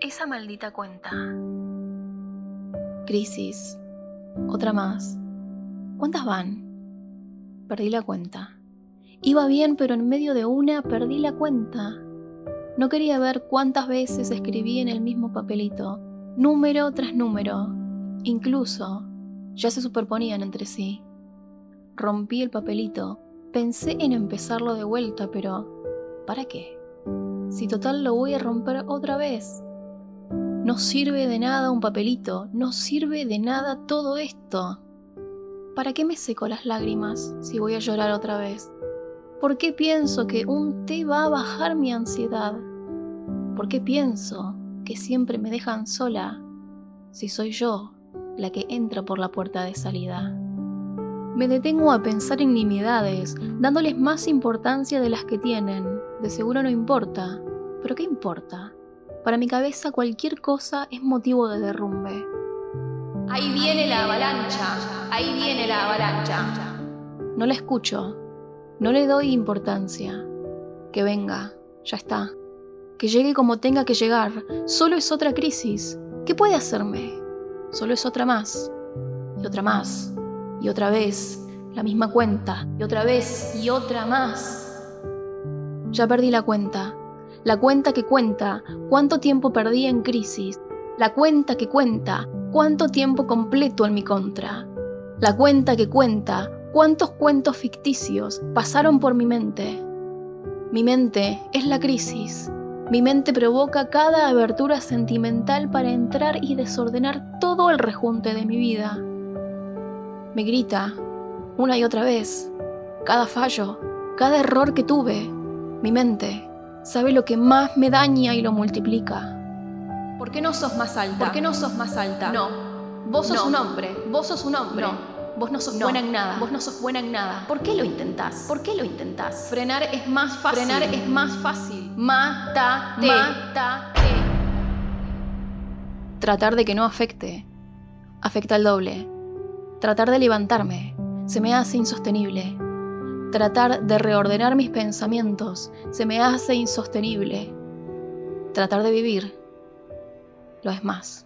Esa maldita cuenta. Crisis. Otra más. ¿Cuántas van? Perdí la cuenta. Iba bien, pero en medio de una perdí la cuenta. No quería ver cuántas veces escribí en el mismo papelito, número tras número. Incluso ya se superponían entre sí. Rompí el papelito. Pensé en empezarlo de vuelta, pero ¿para qué? Si total lo voy a romper otra vez. No sirve de nada un papelito, no sirve de nada todo esto. ¿Para qué me seco las lágrimas si voy a llorar otra vez? ¿Por qué pienso que un té va a bajar mi ansiedad? ¿Por qué pienso que siempre me dejan sola si soy yo la que entra por la puerta de salida? Me detengo a pensar en nimiedades, dándoles más importancia de las que tienen. De seguro no importa, pero ¿qué importa? Para mi cabeza cualquier cosa es motivo de derrumbe. Ahí viene la avalancha, ahí viene la avalancha. No la escucho, no le doy importancia. Que venga, ya está. Que llegue como tenga que llegar, solo es otra crisis. ¿Qué puede hacerme? Solo es otra más, y otra más, y otra vez, la misma cuenta, y otra vez, y otra más. Ya perdí la cuenta, la cuenta que cuenta cuánto tiempo perdí en crisis, la cuenta que cuenta cuánto tiempo completo en mi contra, la cuenta que cuenta cuántos cuentos ficticios pasaron por mi mente. Mi mente es la crisis. Mi mente provoca cada abertura sentimental para entrar y desordenar todo el rejunte de mi vida. Me grita, una y otra vez, cada fallo, cada error que tuve, mi mente sabe lo que más me daña y lo multiplica. ¿Por qué no sos más alta? ¿Por qué no sos más alta? No. Vos sos No. un hombre. Vos sos un hombre. No. Vos no sos No. buena en nada. Vos no sos buena en nada. ¿Por qué lo intentás? ¿Por qué lo intentás? Frenar es más fácil. Frenar es más fácil. Mátate. Mátate. Tratar de que no afecte. Afecta al doble. Tratar de levantarme se me hace insostenible. Tratar de reordenar mis pensamientos se me hace insostenible. Tratar de vivir lo es más.